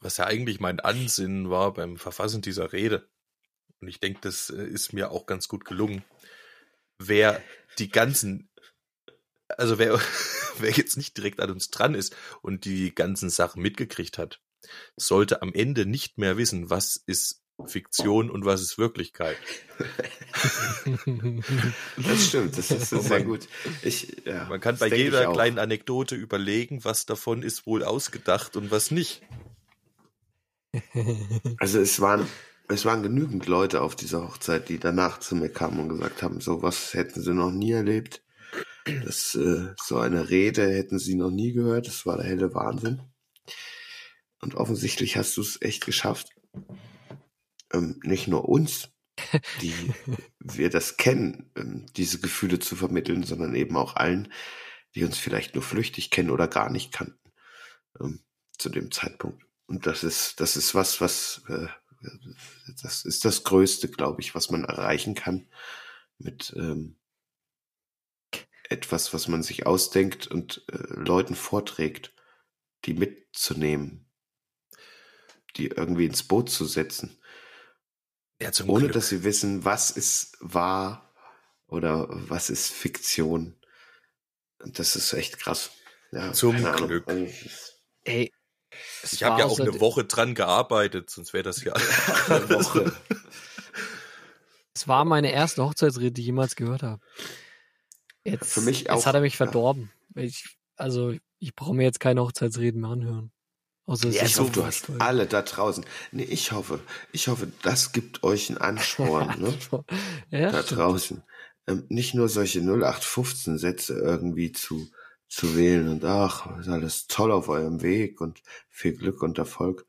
was ja eigentlich mein Ansinnen war beim Verfassen dieser Rede, und ich denke, das äh, ist mir auch ganz gut gelungen, wer die ganzen, also wer, wer jetzt nicht direkt an uns dran ist und die ganzen Sachen mitgekriegt hat, sollte am Ende nicht mehr wissen, was ist Fiktion und was ist Wirklichkeit. Das stimmt, das ist Oh sehr Mann. gut. Ich, ja, Man kann das bei jeder kleinen Anekdote überlegen, was davon ist wohl ausgedacht und was nicht. Also es waren, es waren genügend Leute auf dieser Hochzeit, die danach zu mir kamen und gesagt haben, so was hätten sie noch nie erlebt. Das, äh, so eine Rede hätten sie noch nie gehört. Das war der helle Wahnsinn. Und offensichtlich hast du es echt geschafft, ähm, nicht nur uns, die wir das kennen, ähm, diese Gefühle zu vermitteln, sondern eben auch allen, die uns vielleicht nur flüchtig kennen oder gar nicht kannten ähm, zu dem Zeitpunkt. Und das ist, das ist was, was, äh, das ist das Größte, glaube ich, was man erreichen kann mit ähm, etwas, was man sich ausdenkt und äh, Leuten vorträgt, die mitzunehmen, die irgendwie ins Boot zu setzen, Ja, zum ohne Glück. dass sie wissen, was ist wahr oder was ist Fiktion. Und das ist echt krass. Ja, Zum. Glück. Also, Ey. Ich habe ja auch eine Woche dran gearbeitet, sonst wäre das ja eine Woche. Es war meine erste Hochzeitsrede, die ich jemals gehört habe. Jetzt, Für mich jetzt auch, hat er mich ja. verdorben. Ich, also, ich brauche mir jetzt keine Hochzeitsreden mehr anhören. Außer Ja, ich hoffe, du hast toll. alle da draußen. Nee, ich hoffe, ich hoffe, das gibt euch einen Ansporn, ne? ja, da stimmt. draußen. Ähm, nicht nur solche 0815 Sätze irgendwie zu, zu wählen und ach, ist alles toll auf eurem Weg und viel Glück und Erfolg.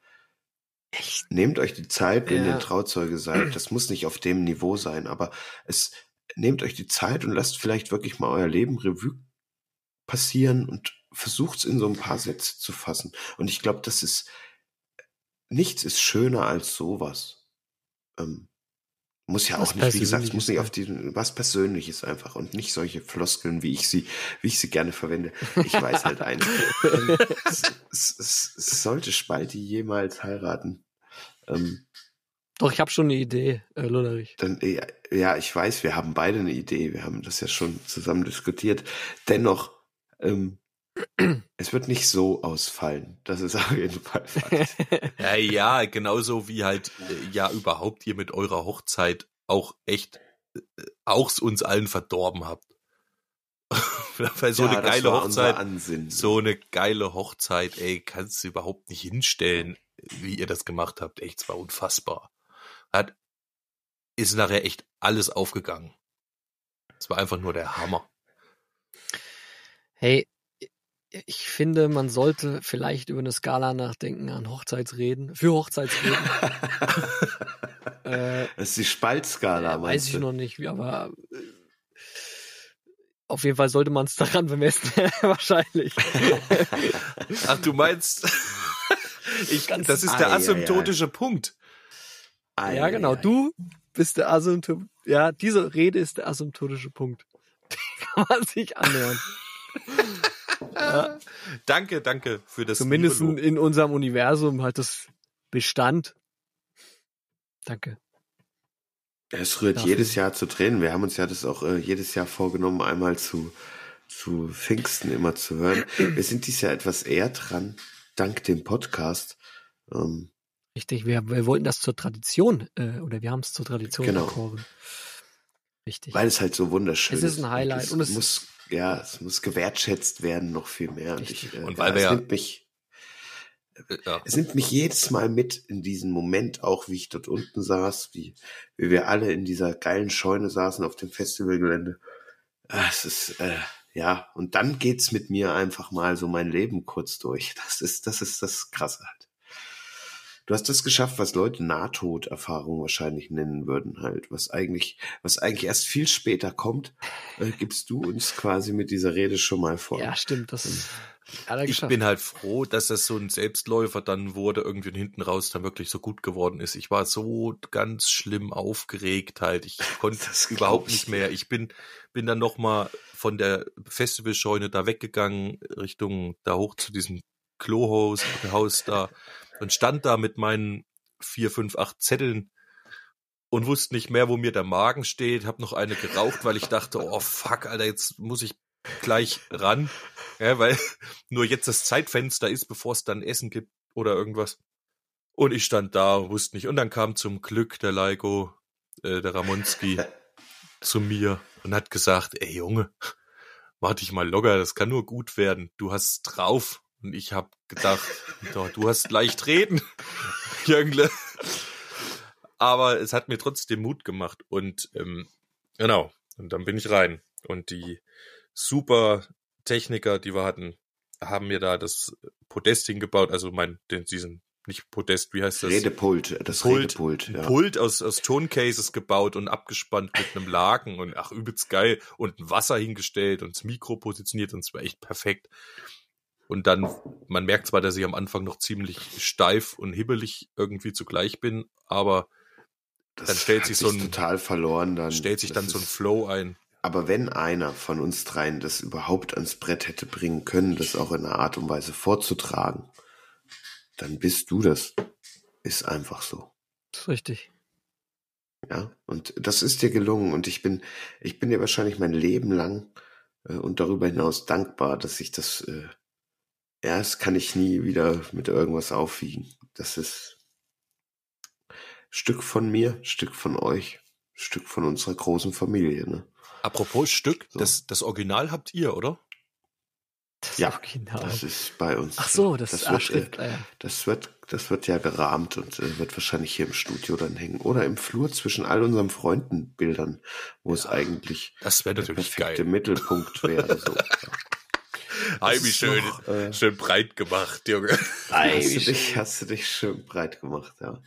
Echt? Nehmt euch die Zeit, wenn Ja. ihr Trauzeuge seid. Das muss nicht auf dem Niveau sein, aber es nehmt euch die Zeit und lasst vielleicht wirklich mal euer Leben Revue passieren und versucht es in so ein paar Sätze zu fassen. Und ich glaube, das ist nichts ist schöner als sowas. Ähm, muss ja Was auch nicht, wie gesagt, es muss nicht auf die, was Persönliches einfach und nicht solche Floskeln, wie ich sie, wie ich sie gerne verwende. Ich weiß halt es, es, es, es sollte Spalti jemals heiraten. Ähm, Doch, ich habe schon eine Idee, äh, Lullerich. dann, ja, ja, ich weiß, wir haben beide eine Idee. Wir haben das ja schon zusammen diskutiert. Dennoch, ähm, es wird nicht so ausfallen. Das ist auf jeden Fall Fakt. Ja, ja, genauso wie halt äh, ja überhaupt ihr mit eurer Hochzeit auch echt äh, auch uns allen verdorben habt. Weil so Ja, eine geile Hochzeit, so eine geile Hochzeit, ey, kannst du überhaupt nicht hinstellen, wie ihr das gemacht habt. Echt, es war unfassbar. Hat, ist nachher echt alles aufgegangen. Es war einfach nur der Hammer. Hey, ich finde, man sollte vielleicht über eine Skala nachdenken an Hochzeitsreden, für Hochzeitsreden. äh, das ist die Spaltskala, äh, weiß ich du? noch nicht, wie, aber äh, auf jeden Fall sollte man es daran bemessen, wahrscheinlich. Ach, du meinst, ich, das ist der ei, ei. asymptotische Punkt. Ja, genau. Du bist der Asymptom. Ja, diese Rede ist der asymptotische Punkt. Den kann man sich anhören. ja, Danke, danke für das zumindest in unserem Universum hat das Bestand. Danke. Es rührt Dafür. jedes Jahr zu Tränen. Wir haben uns ja das auch äh, jedes Jahr vorgenommen, einmal zu, zu Pfingsten immer zu hören. Wir sind dieses Jahr etwas eher dran, dank dem Podcast. Ähm, Richtig, wir, wir wollten das zur Tradition, äh, oder wir haben es zur Tradition Genau. erkoren. Richtig. weil es halt so wunderschön Es ist ein Highlight Es und es- muss, ja, es muss gewertschätzt werden noch viel mehr. Und, ich, äh, Und weil ja, wir es ja- nimmt mich, Ja. es nimmt mich jedes Mal mit in diesen Moment, auch wie ich dort unten saß, wie, wie wir alle in dieser geilen Scheune saßen auf dem Festivalgelände. Ah, Es ist, äh, ja, und dann geht's mit mir einfach mal so mein Leben kurz durch. Das ist, das ist das Krasse halt. Du hast das geschafft, was Leute Nahtoderfahrung wahrscheinlich nennen würden halt, was eigentlich, was eigentlich erst viel später kommt, äh, gibst du uns quasi mit dieser Rede schon mal vor. ja, stimmt, das hat er Ich geschafft. bin halt froh, dass das so ein Selbstläufer dann wurde, irgendwie und hinten raus dann wirklich so gut geworden ist. Ich war so ganz schlimm aufgeregt halt. Ich konnte Das überhaupt ich nicht mehr. Ich bin, bin dann nochmal von der Festivalscheune da weggegangen, Richtung da hoch zu diesem Klohaus, Haus da. und stand da mit meinen vier, fünf, acht Zetteln und wusste nicht mehr, wo mir der Magen steht. Hab noch eine geraucht, weil ich dachte, oh fuck, Alter, jetzt muss ich gleich ran, ja, weil nur jetzt das Zeitfenster ist, bevor es dann Essen gibt oder irgendwas. Und ich stand da, wusste nicht. Und dann kam zum Glück der Leiko, äh, der Ramonski, zu mir und hat gesagt, ey Junge, mach dich mal locker, das kann nur gut werden. Du hast drauf. Und ich hab gedacht, du hast leicht reden, Jöngle. Aber es hat mir trotzdem Mut gemacht. Und ähm, genau, und dann bin ich rein. Und die super Techniker, die wir hatten, haben mir da das Podest hingebaut, also mein, den, diesen, nicht Podest, wie heißt das? Redepult, das Pult, Redepult, ja. Pult aus, aus Toncases gebaut und abgespannt mit einem Laken und ach, übelst geil und ein Wasser hingestellt und das Mikro positioniert und es war echt perfekt. Und dann, man merkt zwar, dass ich am Anfang noch ziemlich steif und hibbelig irgendwie zugleich bin, aber Das dann stellt sich so ein- total verloren dann. stellt sich Das dann so ein Flow ein. Aber wenn einer von uns dreien das überhaupt ans Brett hätte bringen können, das auch in einer Art und Weise vorzutragen, dann bist du das. Ist einfach so. Das ist richtig. Ja, und das ist dir gelungen und ich bin, ich bin dir wahrscheinlich mein Leben lang äh, und darüber hinaus dankbar, dass ich das, äh, ja, das kann ich nie wieder mit irgendwas aufwiegen. Das ist Stück von mir, Stück von euch, Stück von unserer großen Familie, ne? Apropos Stück, So. das, das Original habt ihr, oder? Das Ja, Original. Das ist bei uns. Ach so, das, das ach, wird, stimmt. äh, ja. das wird, das wird ja gerahmt und äh, wird wahrscheinlich hier im Studio dann hängen oder im Flur zwischen all unseren Freundenbildern, wo es eigentlich Das wäre der natürlich perfekte geil. Mittelpunkt wäre. So. Ist schön, noch, äh, schön breit gemacht, Junge. Hast du, dich, hast du dich schön breit gemacht, ja.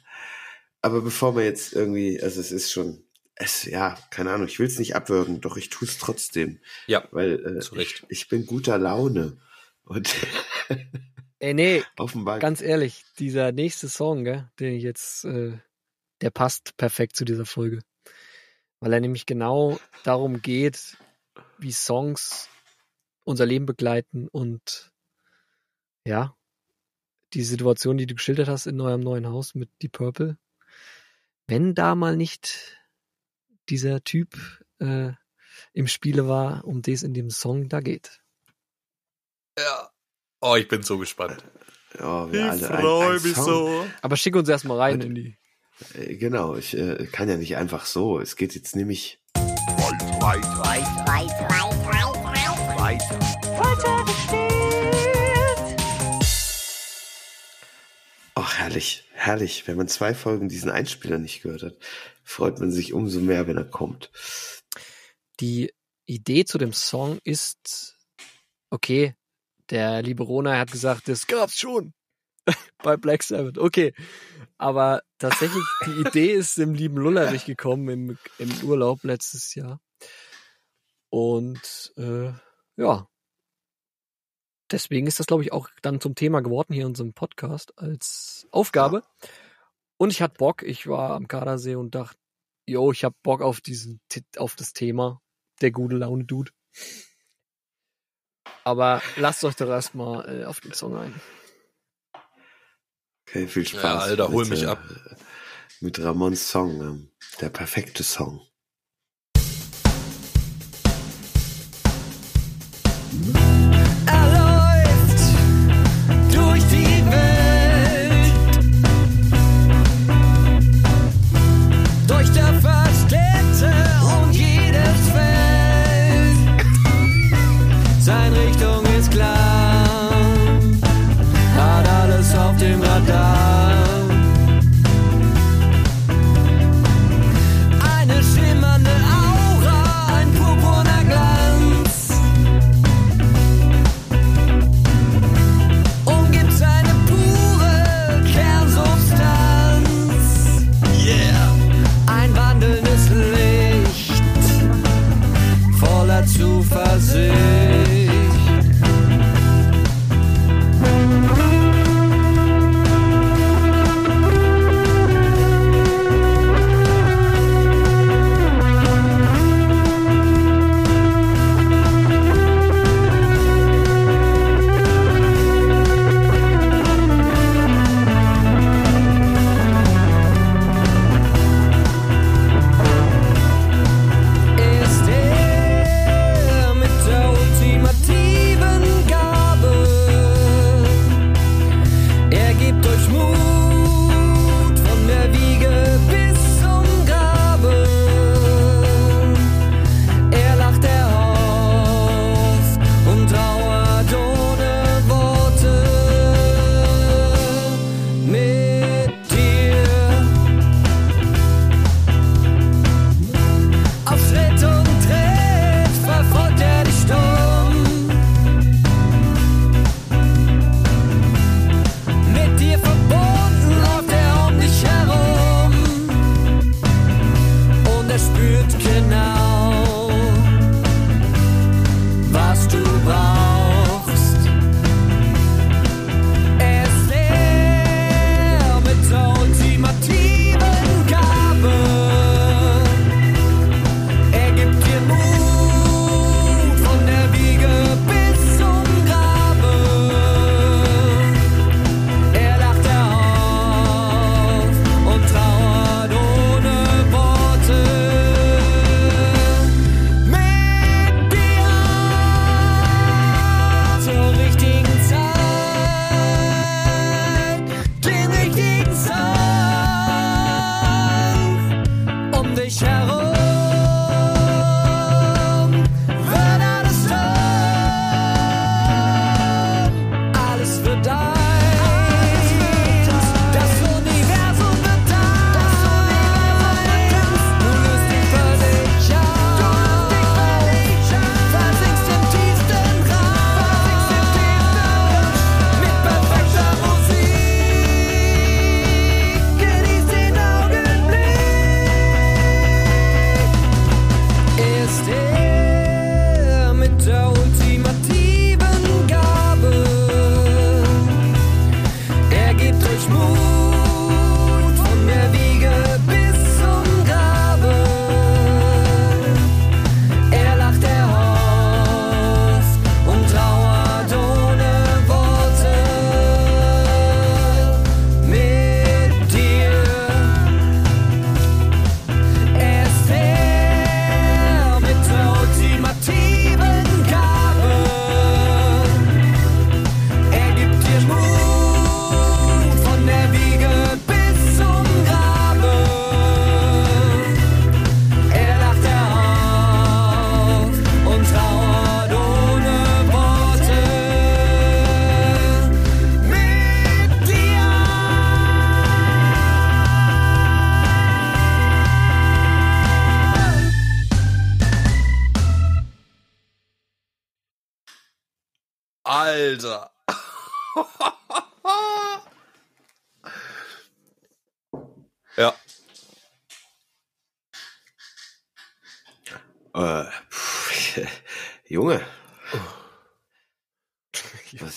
Aber bevor wir jetzt irgendwie, also es ist schon, es, ja, keine Ahnung, ich will es nicht abwürgen, doch ich tue es trotzdem. Ja, Weil äh, zu Recht. Ich, ich bin guter Laune. Und Ey, nee, offenbar ganz ehrlich, dieser nächste Song, gell, den ich jetzt, äh, der passt perfekt zu dieser Folge. Weil er nämlich genau darum geht, wie Songs unser Leben begleiten und ja, die Situation, die du geschildert hast in eurem neuen Haus mit Deep Purple. Wenn da mal nicht dieser Typ äh, im Spiele war, um das in dem Song da geht. Ja. Oh, ich bin so gespannt. ja, wir alle Ich ein, freue ein mich Song. so. Aber schick uns erstmal rein Und- in die. Äh, Genau, ich äh, kann ja nicht einfach so. Es geht jetzt nämlich Ach, herrlich, herrlich. Wenn man zwei Folgen diesen Einspieler nicht gehört hat, freut man sich umso mehr, wenn er kommt. Die Idee zu dem Song ist, okay, der liebe Rona hat gesagt, das gab's schon bei Black Sabbath. Okay, aber tatsächlich, die Idee ist dem lieben Lullerich gekommen im, im Urlaub letztes Jahr. Und äh, ja, deswegen ist das, glaube ich, auch dann zum Thema geworden hier in unserem Podcast als Aufgabe. Und ich hatte Bock, ich war am Gardasee und dachte, yo, ich hab Bock auf diesen, auf das Thema, der gute Laune Dude. Aber lasst euch doch erstmal äh, auf den Song ein. Okay, viel Spaß. Ja, Alter, hol mit, mich äh, ab. Mit Ramons Song, ähm, der perfekte Song.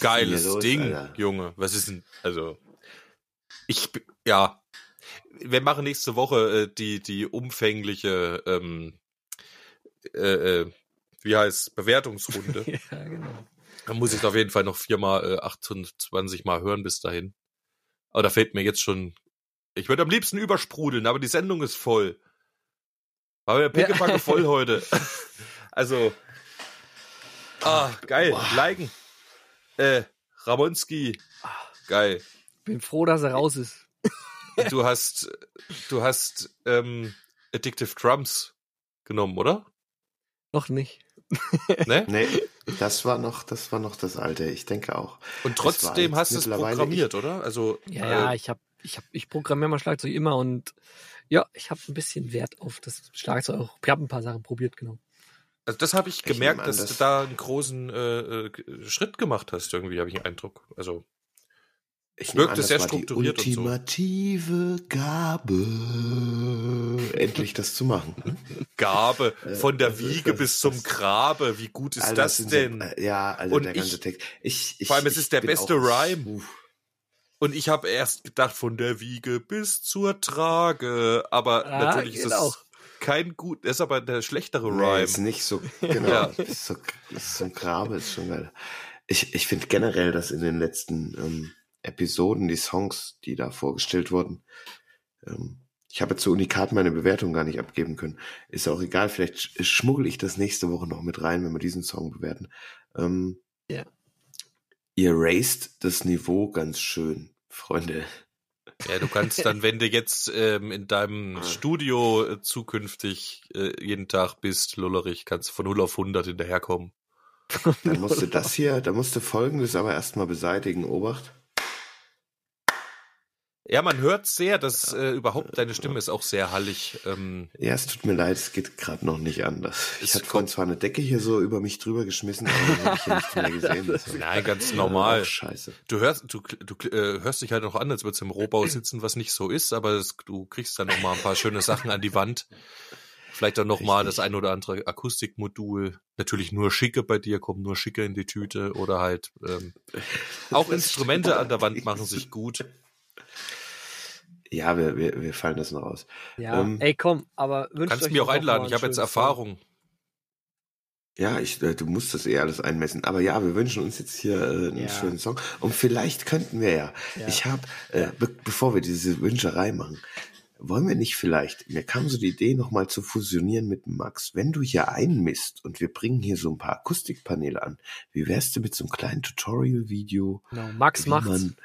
Geiles los, Ding, Alter? Junge. Was ist denn, also, ich, ja. Wir machen nächste Woche äh, die, die umfängliche, ähm, äh, äh, wie heißt, Bewertungsrunde. Ja, genau. Da muss ich auf jeden Fall noch viermal, äh, 28 Mal hören bis dahin. Aber da fällt mir jetzt schon, ich würde am liebsten übersprudeln, aber die Sendung ist voll. Aber der Pickepacke Ja. voll heute. Also, ah, geil, liken. Äh, Ramonski, geil. Bin froh, dass er raus ist. Du hast, du hast, ähm, Addictive Drums genommen, oder? Noch nicht. Ne? Nee, das war noch, das war noch das Alte. Ich denke auch. Und trotzdem hast du es programmiert, oder? Also, Ja, äh, ja, ich hab, ich hab, ich programmiere mal Schlagzeug immer und ja, ich habe ein bisschen Wert auf das Schlagzeug. auch. Ich habe ein paar Sachen probiert, genau. Also das habe ich Ich gemerkt, dass dass- du da einen großen äh, äh, Schritt gemacht hast, irgendwie, habe ich den Eindruck. Also, Ich Wirkte das sehr war die strukturiert und so. ultimative Gabe, endlich das zu machen. Gabe von der das- Wiege das- bis zum das- Grabe, wie gut ist Alter, das denn? So, äh, ja, Alter, Und der ich- ganze Text. Ich, ich, Vor allem, es ich ist der beste Rhyme. Uff. Und ich habe erst gedacht, von der Wiege bis zur Trage, aber Ah, natürlich ist das auch. Kein gut, das ist aber der schlechtere Nee, Rhyme. ist nicht so, genau, Ja. ist so, ist so ein Grabe, ist schon geil. Ich, ich finde generell, dass in den letzten ähm, Episoden die Songs, die da vorgestellt wurden, ähm, ich habe zu Unikat meine Bewertung gar nicht abgeben können. Ist auch egal, vielleicht sch- schmuggel ich das nächste Woche noch mit rein, wenn wir diesen Song bewerten. Ähm, Ja. Ihr raised das Niveau ganz schön, Freunde. Ja, du kannst dann, wenn du jetzt ähm, in deinem Studio äh, zukünftig äh, jeden Tag bist, Lullerich, kannst du von 0 auf 100 hinterherkommen. Dann musst du das hier, da musst du folgendes aber erstmal beseitigen, Obacht. Ja, man hört sehr, dass äh, überhaupt deine Stimme ist auch sehr hallig. Ähm, Ja, es tut mir leid, es geht gerade noch nicht anders. Ich hatte vorhin zwar eine Decke hier so über mich drüber geschmissen, aber habe ich hier nichts mehr gesehen. Das nein, ganz normal. auch scheiße. Du hörst, du, du äh, hörst dich halt noch an, als würdest du im Rohbau sitzen, was nicht so ist, aber es, du kriegst dann noch mal ein paar schöne Sachen an die Wand. Vielleicht dann noch mal Richtig. das ein oder andere Akustikmodul. Natürlich nur schicke bei dir, kommen nur schicke in die Tüte oder halt ähm, auch Das Instrumente an der Wand machen sich gut. Ja, wir, wir, wir fallen das noch aus. Ja, Ähm, ey, komm, aber wünscht Kannst euch mich auch einladen, ich habe jetzt. Erfahrung. Ja, ich, äh, du musst das eh alles einmessen. Aber ja, wir wünschen uns jetzt hier äh, einen Ja. schönen Song. Und vielleicht könnten wir ja. Ja. Ich habe, äh, be bevor wir diese Wünscherei machen, wollen wir nicht vielleicht, mir kam so die Idee, nochmal zu fusionieren mit Max. Wenn du hier einmisst und wir bringen hier so ein paar Akustikpaneele an, wie wärst du mit so einem kleinen Tutorial-Video, Genau, Max macht's. man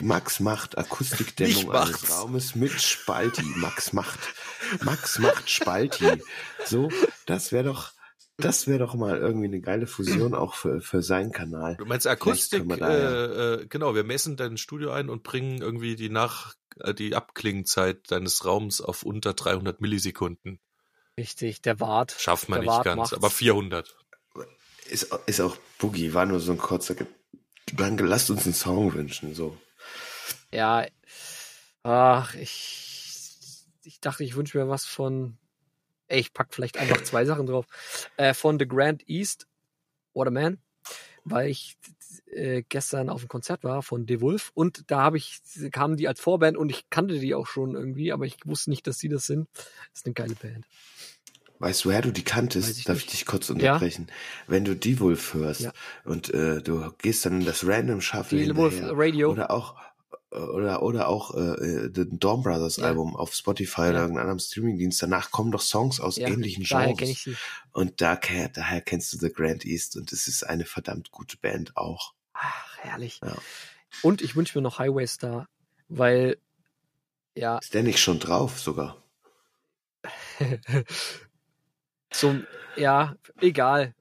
Max macht Akustikdämmung eines Raumes mit Spalti. Max macht. Max macht Spalti. So, das wäre doch, das wäre doch mal irgendwie eine geile Fusion auch für, für seinen Kanal. Du meinst Akustik, wir da ja- äh, äh, genau, wir messen dein Studio ein und bringen irgendwie die Nach, äh, die Abklingzeit deines Raums auf unter 300 Millisekunden. Richtig, der Wart. Schafft man Der nicht Wart ganz, macht's. aber 400. Ist, ist auch Boogie, war nur so ein kurzer Gedanke. Lasst uns einen Song wünschen, so. Ja, ach, ich, ich dachte, ich wünsche mir was von, ey, ich pack vielleicht einfach zwei Sachen drauf, äh, von The Grand East, What a Man, weil ich äh, gestern auf dem Konzert war von The Wolf und da habe ich, kamen die als Vorband und ich kannte die auch schon irgendwie, aber ich wusste nicht, dass sie das sind. Das ist eine geile Band. Weißt du, woher du die kanntest? ich Darf nicht. ich dich kurz unterbrechen? Wenn du die Wolf hörst Ja. und äh, du gehst dann in das Random Shuffle Die Wolf Radio. oder auch oder oder auch äh, äh, den Dawn Brothers Ja. Album auf Spotify Ja. oder irgendeinem anderen Streamingdienst. Danach kommen doch Songs aus Ja, ähnlichen Genres. Und da, daher kennst du The Grand East und es ist eine verdammt gute Band auch. Ach, herrlich. Ja. Und ich wünsche mir noch Highway Star, weil, ja, Ist der nicht schon drauf sogar? so, ja, egal.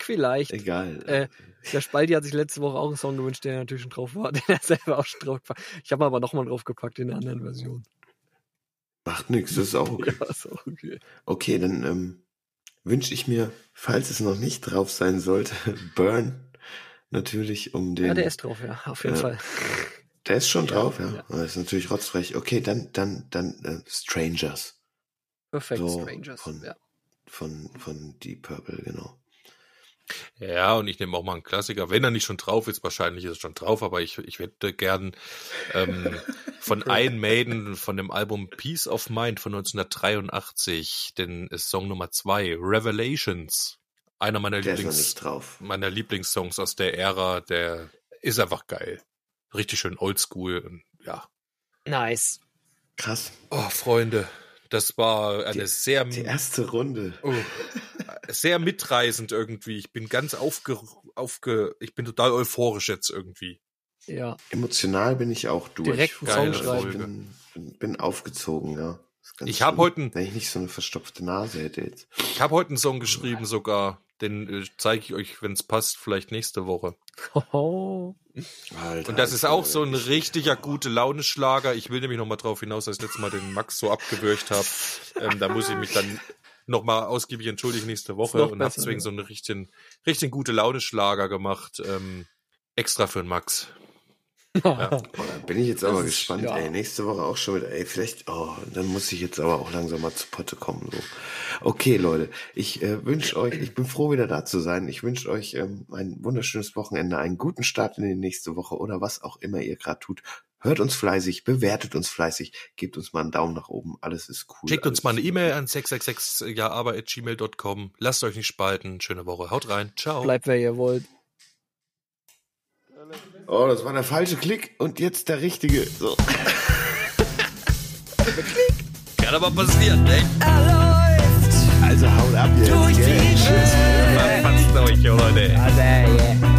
Vielleicht. Egal. Äh, der Spaldi hat sich letzte Woche auch einen Song gewünscht, der natürlich schon drauf war, den er selber auch schon drauf gepackt Ich habe aber nochmal draufgepackt in der anderen Version. Macht nichts, das ist auch okay. Ja, ist auch okay. Okay, dann ähm, wünsche ich mir, falls es noch nicht drauf sein sollte, Burn natürlich um den. Ja, der ist drauf, ja, auf jeden Ja. Fall. Der ist schon Ja, drauf, ja. ja. Das ist natürlich rotzfrech. Okay, dann, dann, dann äh, Strangers Perfekt So, Strangers. von- Ja. Von, von Deep Purple, genau. Ja, und ich nehme auch mal einen Klassiker. Wenn er nicht schon drauf ist, wahrscheinlich ist es schon drauf, aber ich, ich hätte gern ähm, von Iron Maiden von dem Album Peace of Mind von 1983 den Song Nummer zwei, Revelations. Einer meiner Der Lieblings, nicht drauf. meiner Lieblingssongs aus der Ära, der ist einfach geil. Richtig schön oldschool ja. Nice. Krass. Oh, Freunde, das war eine Die- sehr Die erste Runde. Oh, sehr mitreißend irgendwie. Ich bin ganz aufge, aufge, ich bin total euphorisch jetzt irgendwie. Ja. Emotional bin ich auch durch. Direkt Geile. Folge. Ich bin, bin, bin aufgezogen, ja. Ich habe heute, Wenn ich nicht so eine verstopfte Nase hätte jetzt. ich habe heute einen Song geschrieben sogar. Den äh, zeige ich euch, wenn es passt, vielleicht nächste Woche. Oh. Alter, Und das ist auch so ein ich- richtiger gute Launeschlager. Ich will nämlich noch mal drauf hinaus, dass ich letztes Mal den Max so abgewürgt habe. Ähm, da muss ich mich dann noch mal ausgiebig entschuldigen nächste Woche und habe deswegen ja. so einen richtigen, richtigen gute Launeschlager gemacht. Ähm, extra für den Max. Boah, da bin ich jetzt aber Das ist- gespannt, ja. ey. Nächste Woche auch schon mit, ey, vielleicht, oh, dann muss ich jetzt aber auch langsam mal zu Potte kommen, so. Okay, Leute, ich äh, wünsche euch, ich bin froh, wieder da zu sein. Ich wünsche euch ähm, ein wunderschönes Wochenende, einen guten Start in die nächste Woche oder was auch immer ihr gerade tut. Hört uns fleißig, bewertet uns fleißig, gebt uns mal einen Daumen nach oben, alles ist cool. Schickt uns mal eine E-Mail an 666 jaaber.gmail.com. Lasst euch nicht spalten. Schöne Woche. Haut rein. Ciao. Bleibt, wer ihr wollt. Oh, das war der falsche Klick und jetzt der richtige. So. Kann aber passieren, ne? Er läuft Also haut ab jetzt. durch die Welt. Verpasst euch, Leute. durch